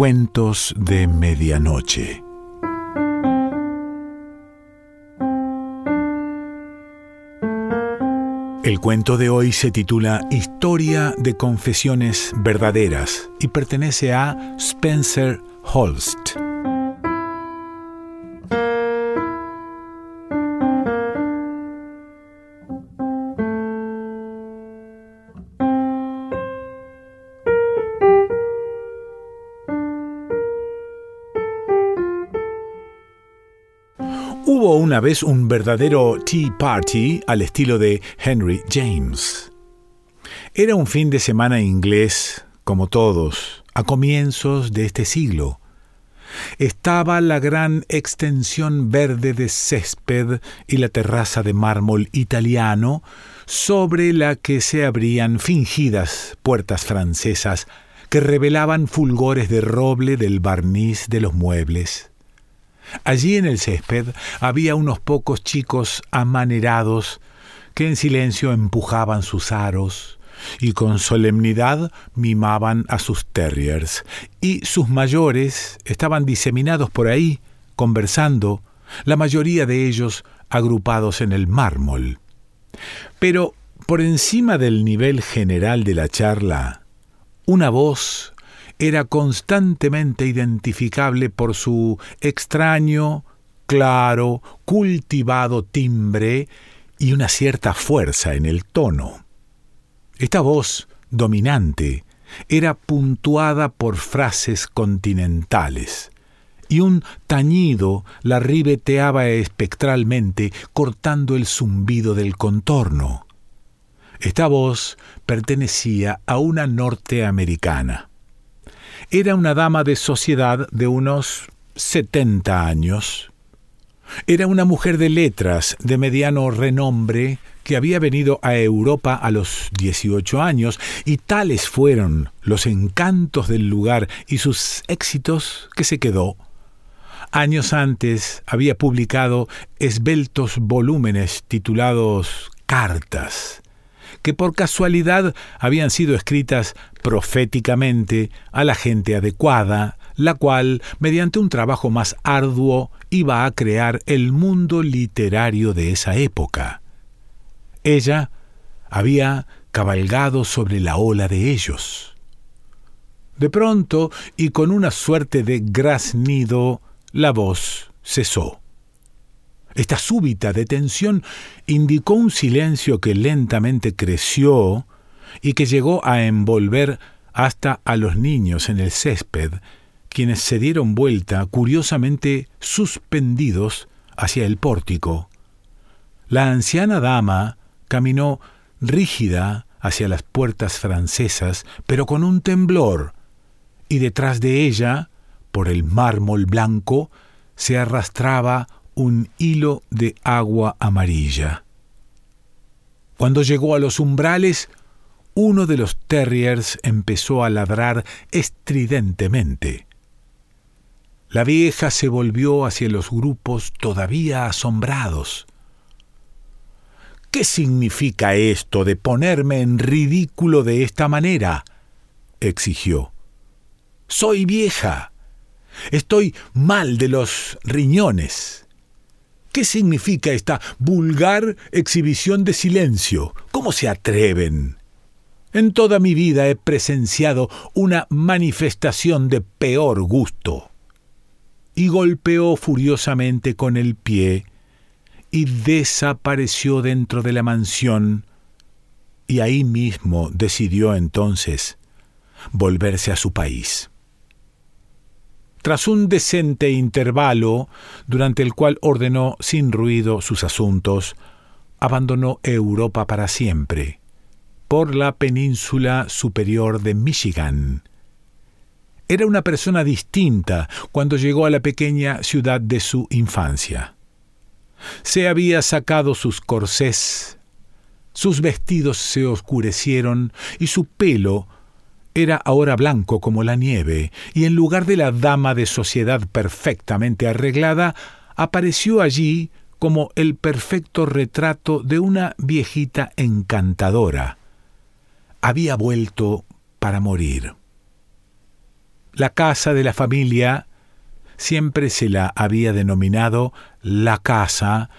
Cuentos de Medianoche. El cuento de hoy se titula Historia de Confesiones Verdaderas y pertenece a Spencer Holst. Hubo una vez un verdadero tea party al estilo de Henry James. Era un fin de semana inglés, como todos, a comienzos de este siglo. Estaba la gran extensión verde de césped y la terraza de mármol italiano, sobre la que se abrían fingidas puertas francesas que revelaban fulgores de roble del barniz de los muebles. Allí en el césped había unos pocos chicos amanerados que en silencio empujaban sus aros y con solemnidad mimaban a sus terriers, y sus mayores estaban diseminados por ahí, conversando, la mayoría de ellos agrupados en el mármol. Pero por encima del nivel general de la charla, una voz era constantemente identificable por su extraño, claro, cultivado timbre y una cierta fuerza en el tono. Esta voz dominante era puntuada por frases continentales, y un tañido la ribeteaba espectralmente, cortando el zumbido del contorno. Esta voz pertenecía a una norteamericana. Era una dama de sociedad de unos setenta años. Era una mujer de letras de mediano renombre que había venido a Europa a los 18 años y tales fueron los encantos del lugar y sus éxitos que se quedó. Años antes había publicado esbeltos volúmenes titulados Cartas, que por casualidad habían sido escritas proféticamente a la gente adecuada, la cual, mediante un trabajo más arduo, iba a crear el mundo literario de esa época. Ella había cabalgado sobre la ola de ellos. De pronto, y con una suerte de graznido, la voz cesó. Esta súbita detención indicó un silencio que lentamente creció y que llegó a envolver hasta a los niños en el césped, quienes se dieron vuelta curiosamente suspendidos hacia el pórtico. La anciana dama caminó rígida hacia las puertas francesas, pero con un temblor, y detrás de ella, por el mármol blanco, se arrastraba un hilo de agua amarilla. Cuando llegó a los umbrales, uno de los terriers empezó a ladrar estridentemente. La vieja se volvió hacia los grupos todavía asombrados. ¿Qué significa esto de ponerme en ridículo de esta manera? exigió. Soy vieja. Estoy mal de los riñones. ¿Qué significa esta vulgar exhibición de silencio? ¿Cómo se atreven? En toda mi vida he presenciado una manifestación de peor gusto. Y golpeó furiosamente con el pie y desapareció dentro de la mansión, y ahí mismo decidió entonces volverse a su país. Tras un decente intervalo, durante el cual ordenó sin ruido sus asuntos, abandonó Europa para siempre, por la península superior de Michigan. Era una persona distinta cuando llegó a la pequeña ciudad de su infancia. Se había sacado sus corsés, sus vestidos se oscurecieron y su pelo era ahora blanco como la nieve, y en lugar de la dama de sociedad perfectamente arreglada, apareció allí como el perfecto retrato de una viejita encantadora. Había vuelto para morir. La casa de la familia siempre se la había denominado la casa,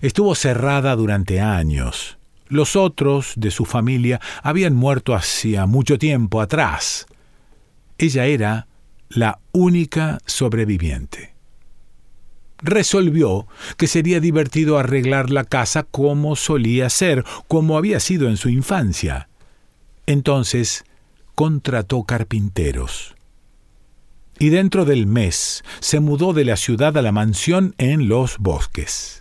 estuvo cerrada durante años. Los otros de su familia habían muerto hacía mucho tiempo atrás. Ella era la única sobreviviente. Resolvió que sería divertido arreglar la casa como solía ser, como había sido en su infancia. Entonces contrató carpinteros. Y dentro del mes se mudó de la ciudad a la mansión en los bosques.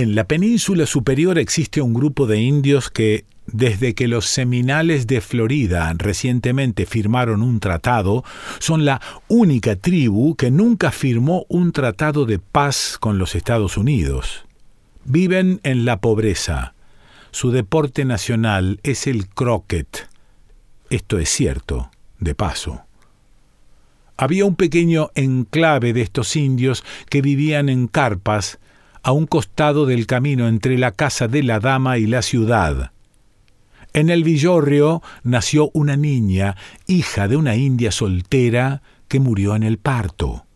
En la península superior existe un grupo de indios que, desde que los seminales de Florida recientemente firmaron un tratado, son la única tribu que nunca firmó un tratado de paz con los Estados Unidos. Viven en la pobreza. Su deporte nacional es el croquet. Esto es cierto, de paso. Había un pequeño enclave de estos indios que vivían en carpas a un costado del camino entre la casa de la dama y la ciudad. En el villorrio nació una niña, hija de una india soltera, que murió en el parto.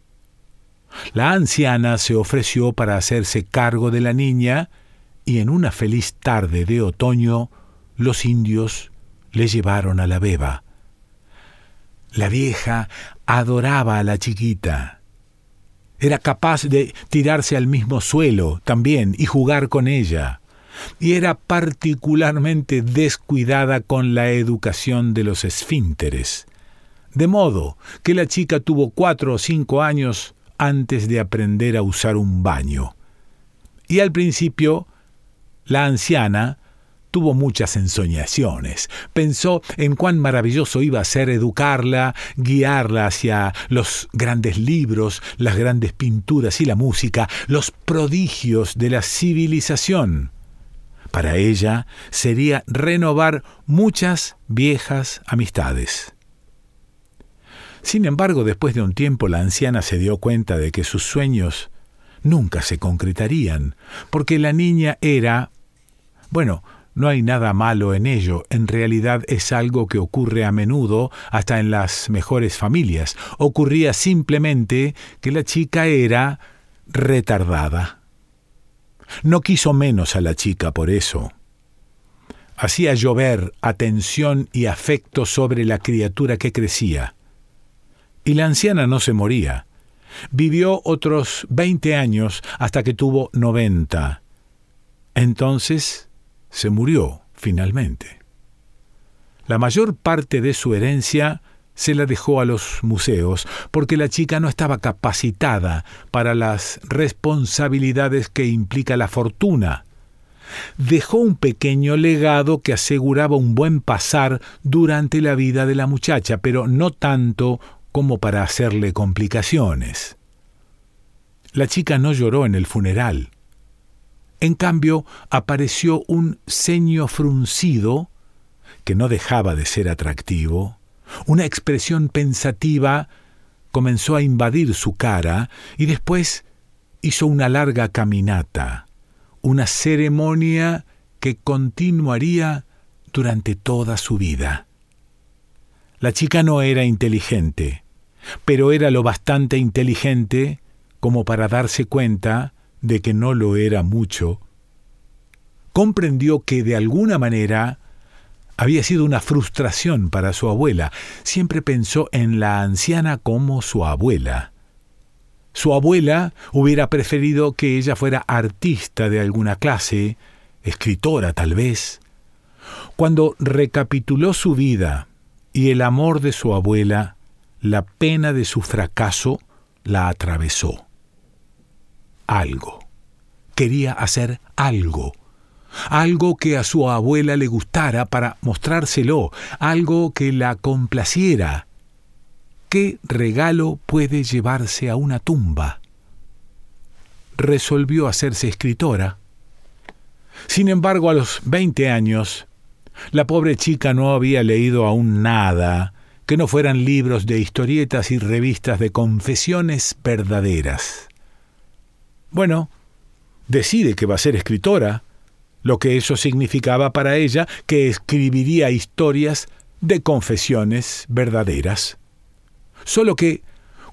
La anciana se ofreció para hacerse cargo de la niña y en una feliz tarde de otoño los indios le llevaron a la beba. La vieja adoraba a la chiquita. Era capaz de tirarse al mismo suelo también y jugar con ella. Y era particularmente descuidada con la educación de los esfínteres. De modo que la chica tuvo cuatro o cinco años antes de aprender a usar un baño. Y al principio, la anciana tuvo muchas ensoñaciones. Pensó en cuán maravilloso iba a ser educarla, guiarla hacia los grandes libros, las grandes pinturas y la música, los prodigios de la civilización. Para ella sería renovar muchas viejas amistades. Sin embargo, después de un tiempo la anciana se dio cuenta de que sus sueños nunca se concretarían, porque la niña era, bueno, no hay nada malo en ello, en realidad es algo que ocurre a menudo hasta en las mejores familias. Ocurría simplemente que la chica era retardada. No quiso menos a la chica por eso. Hacía llover atención y afecto sobre la criatura que crecía. Y la anciana no se moría. Vivió otros veinte años hasta que tuvo noventa. Entonces se murió finalmente. La mayor parte de su herencia se la dejó a los museos, porque la chica no estaba capacitada para las responsabilidades que implica la fortuna. Dejó un pequeño legado que aseguraba un buen pasar durante la vida de la muchacha, pero no tanto como para hacerle complicaciones. La chica no lloró en el funeral. En cambio, apareció un ceño fruncido, que no dejaba de ser atractivo, una expresión pensativa comenzó a invadir su cara y después hizo una larga caminata, una ceremonia que continuaría durante toda su vida. La chica no era inteligente, pero era lo bastante inteligente como para darse cuenta de que no lo era mucho, comprendió que de alguna manera había sido una frustración para su abuela. Siempre pensó en la anciana como su abuela. Su abuela hubiera preferido que ella fuera artista de alguna clase, escritora tal vez. Cuando recapituló su vida y el amor de su abuela, la pena de su fracaso la atravesó algo. Quería hacer algo. Algo que a su abuela le gustara para mostrárselo, algo que la complaciera. ¿Qué regalo puede llevarse a una tumba? Resolvió hacerse escritora. Sin embargo, a los veinte años, la pobre chica no había leído aún nada que no fueran libros de historietas y revistas de confesiones verdaderas. Bueno, decide que va a ser escritora, lo que eso significaba para ella que escribiría historias de confesiones verdaderas. Solo que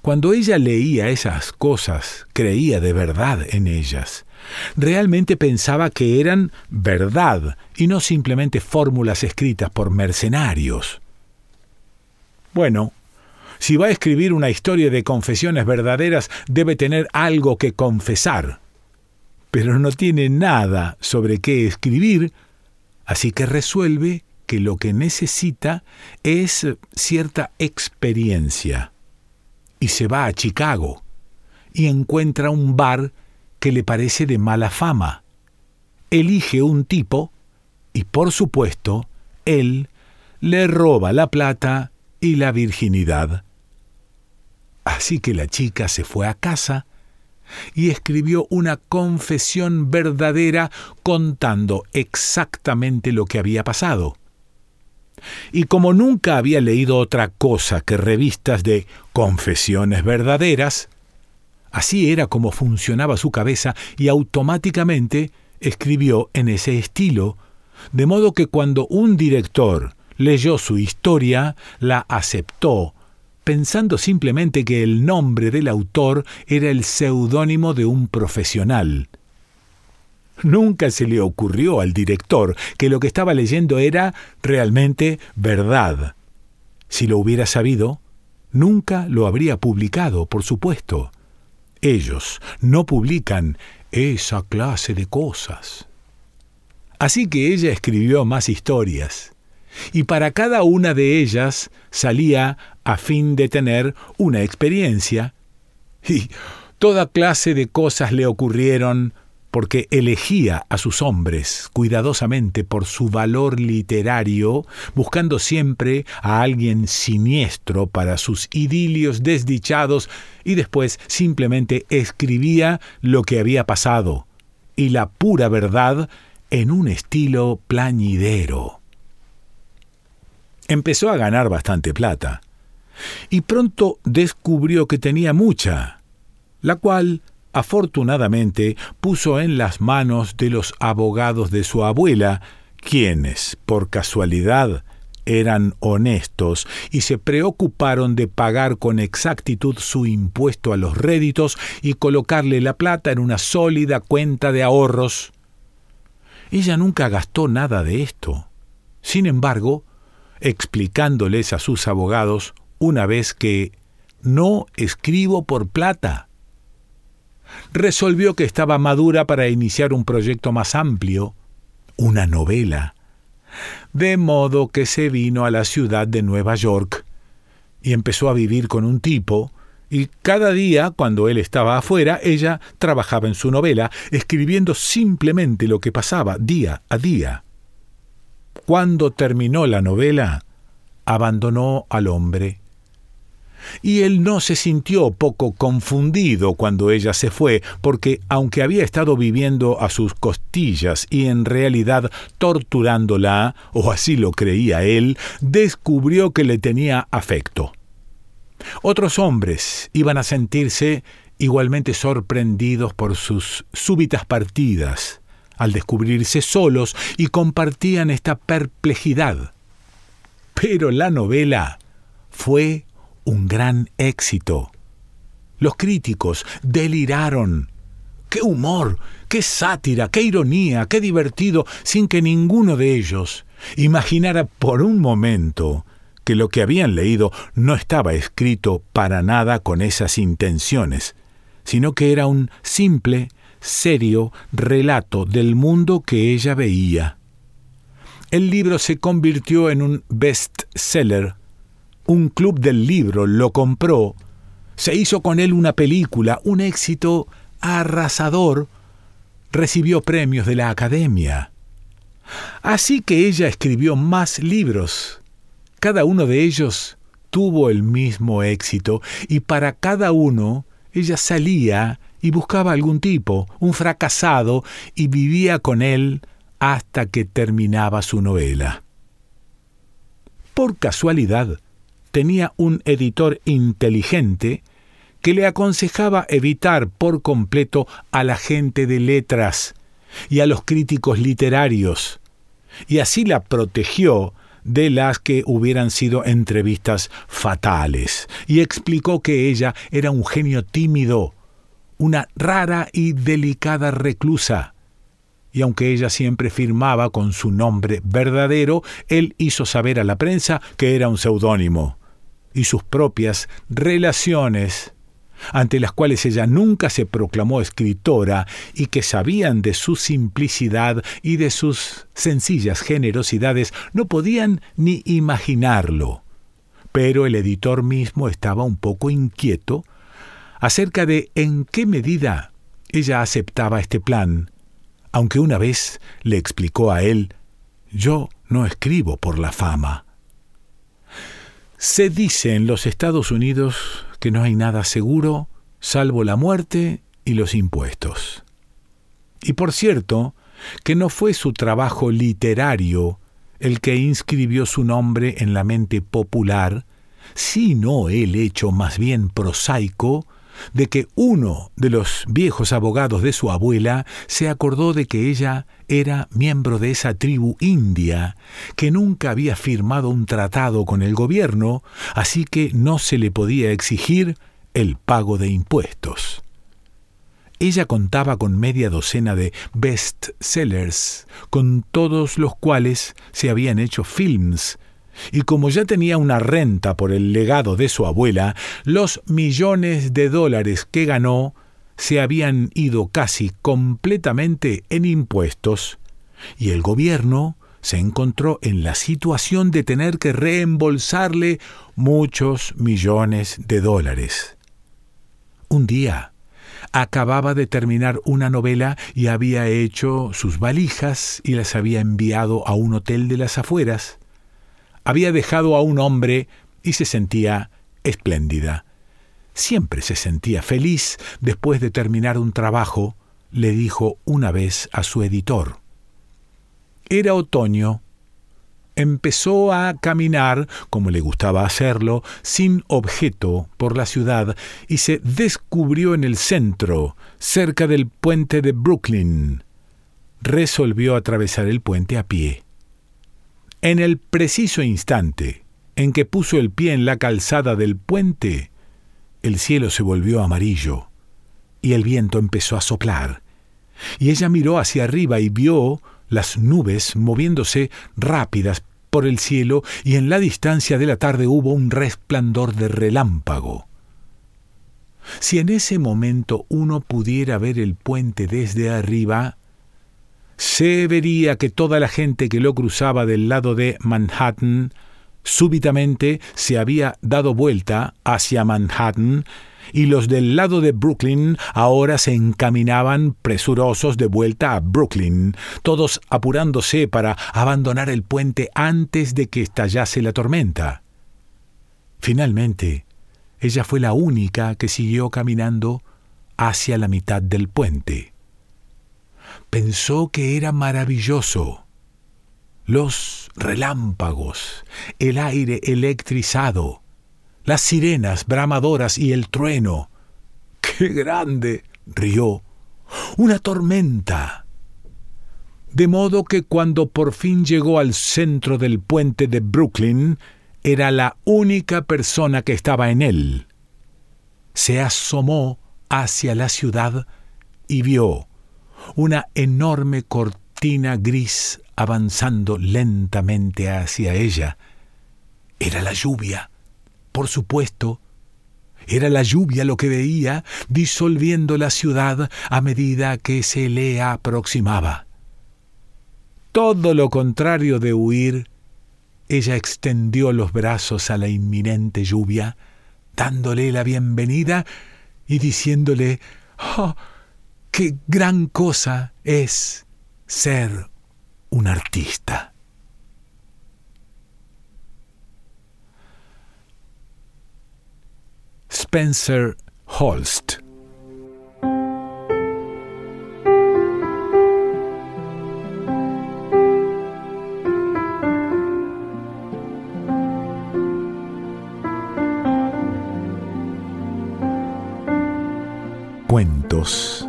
cuando ella leía esas cosas, creía de verdad en ellas. Realmente pensaba que eran verdad y no simplemente fórmulas escritas por mercenarios. Bueno, si va a escribir una historia de confesiones verdaderas, debe tener algo que confesar. Pero no tiene nada sobre qué escribir, así que resuelve que lo que necesita es cierta experiencia. Y se va a Chicago y encuentra un bar que le parece de mala fama. Elige un tipo y, por supuesto, él le roba la plata y la virginidad. Así que la chica se fue a casa y escribió una confesión verdadera contando exactamente lo que había pasado. Y como nunca había leído otra cosa que revistas de confesiones verdaderas, así era como funcionaba su cabeza y automáticamente escribió en ese estilo, de modo que cuando un director leyó su historia, la aceptó pensando simplemente que el nombre del autor era el seudónimo de un profesional. Nunca se le ocurrió al director que lo que estaba leyendo era realmente verdad. Si lo hubiera sabido, nunca lo habría publicado, por supuesto. Ellos no publican esa clase de cosas. Así que ella escribió más historias y para cada una de ellas salía a fin de tener una experiencia. Y toda clase de cosas le ocurrieron porque elegía a sus hombres cuidadosamente por su valor literario, buscando siempre a alguien siniestro para sus idilios desdichados, y después simplemente escribía lo que había pasado, y la pura verdad en un estilo plañidero empezó a ganar bastante plata. Y pronto descubrió que tenía mucha, la cual, afortunadamente, puso en las manos de los abogados de su abuela, quienes, por casualidad, eran honestos y se preocuparon de pagar con exactitud su impuesto a los réditos y colocarle la plata en una sólida cuenta de ahorros. Ella nunca gastó nada de esto. Sin embargo, explicándoles a sus abogados una vez que no escribo por plata. Resolvió que estaba madura para iniciar un proyecto más amplio, una novela. De modo que se vino a la ciudad de Nueva York y empezó a vivir con un tipo, y cada día, cuando él estaba afuera, ella trabajaba en su novela, escribiendo simplemente lo que pasaba día a día. Cuando terminó la novela, abandonó al hombre. Y él no se sintió poco confundido cuando ella se fue, porque aunque había estado viviendo a sus costillas y en realidad torturándola, o así lo creía él, descubrió que le tenía afecto. Otros hombres iban a sentirse igualmente sorprendidos por sus súbitas partidas, al descubrirse solos y compartían esta perplejidad. Pero la novela fue un gran éxito. Los críticos deliraron. ¡Qué humor! ¡Qué sátira! ¡Qué ironía! ¡Qué divertido! sin que ninguno de ellos imaginara por un momento que lo que habían leído no estaba escrito para nada con esas intenciones, sino que era un simple serio relato del mundo que ella veía. El libro se convirtió en un bestseller. Un club del libro lo compró. Se hizo con él una película, un éxito arrasador. Recibió premios de la Academia. Así que ella escribió más libros. Cada uno de ellos tuvo el mismo éxito y para cada uno ella salía y buscaba algún tipo, un fracasado, y vivía con él hasta que terminaba su novela. Por casualidad, tenía un editor inteligente que le aconsejaba evitar por completo a la gente de letras y a los críticos literarios, y así la protegió de las que hubieran sido entrevistas fatales, y explicó que ella era un genio tímido, una rara y delicada reclusa. Y aunque ella siempre firmaba con su nombre verdadero, él hizo saber a la prensa que era un seudónimo. Y sus propias relaciones ante las cuales ella nunca se proclamó escritora y que sabían de su simplicidad y de sus sencillas generosidades, no podían ni imaginarlo. Pero el editor mismo estaba un poco inquieto acerca de en qué medida ella aceptaba este plan, aunque una vez le explicó a él, yo no escribo por la fama. Se dice en los Estados Unidos que no hay nada seguro salvo la muerte y los impuestos. Y por cierto, que no fue su trabajo literario el que inscribió su nombre en la mente popular, sino el hecho más bien prosaico de que uno de los viejos abogados de su abuela se acordó de que ella era miembro de esa tribu india, que nunca había firmado un tratado con el gobierno, así que no se le podía exigir el pago de impuestos. Ella contaba con media docena de bestsellers, con todos los cuales se habían hecho films, y como ya tenía una renta por el legado de su abuela, los millones de dólares que ganó se habían ido casi completamente en impuestos, y el gobierno se encontró en la situación de tener que reembolsarle muchos millones de dólares. Un día acababa de terminar una novela y había hecho sus valijas y las había enviado a un hotel de las afueras. Había dejado a un hombre y se sentía espléndida. Siempre se sentía feliz después de terminar un trabajo, le dijo una vez a su editor. Era otoño. Empezó a caminar, como le gustaba hacerlo, sin objeto por la ciudad y se descubrió en el centro, cerca del puente de Brooklyn. Resolvió atravesar el puente a pie. En el preciso instante en que puso el pie en la calzada del puente, el cielo se volvió amarillo y el viento empezó a soplar. Y ella miró hacia arriba y vio las nubes moviéndose rápidas por el cielo y en la distancia de la tarde hubo un resplandor de relámpago. Si en ese momento uno pudiera ver el puente desde arriba, se vería que toda la gente que lo cruzaba del lado de Manhattan súbitamente se había dado vuelta hacia Manhattan y los del lado de Brooklyn ahora se encaminaban presurosos de vuelta a Brooklyn, todos apurándose para abandonar el puente antes de que estallase la tormenta. Finalmente, ella fue la única que siguió caminando hacia la mitad del puente. Pensó que era maravilloso. Los relámpagos, el aire electrizado, las sirenas bramadoras y el trueno. ¡Qué grande! rió. Una tormenta. De modo que cuando por fin llegó al centro del puente de Brooklyn, era la única persona que estaba en él. Se asomó hacia la ciudad y vio una enorme cortina gris avanzando lentamente hacia ella. Era la lluvia. Por supuesto, era la lluvia lo que veía, disolviendo la ciudad a medida que se le aproximaba. Todo lo contrario de huir, ella extendió los brazos a la inminente lluvia, dándole la bienvenida y diciéndole, ¡Oh, qué gran cosa es ser un artista! Spencer Holst. Cuentos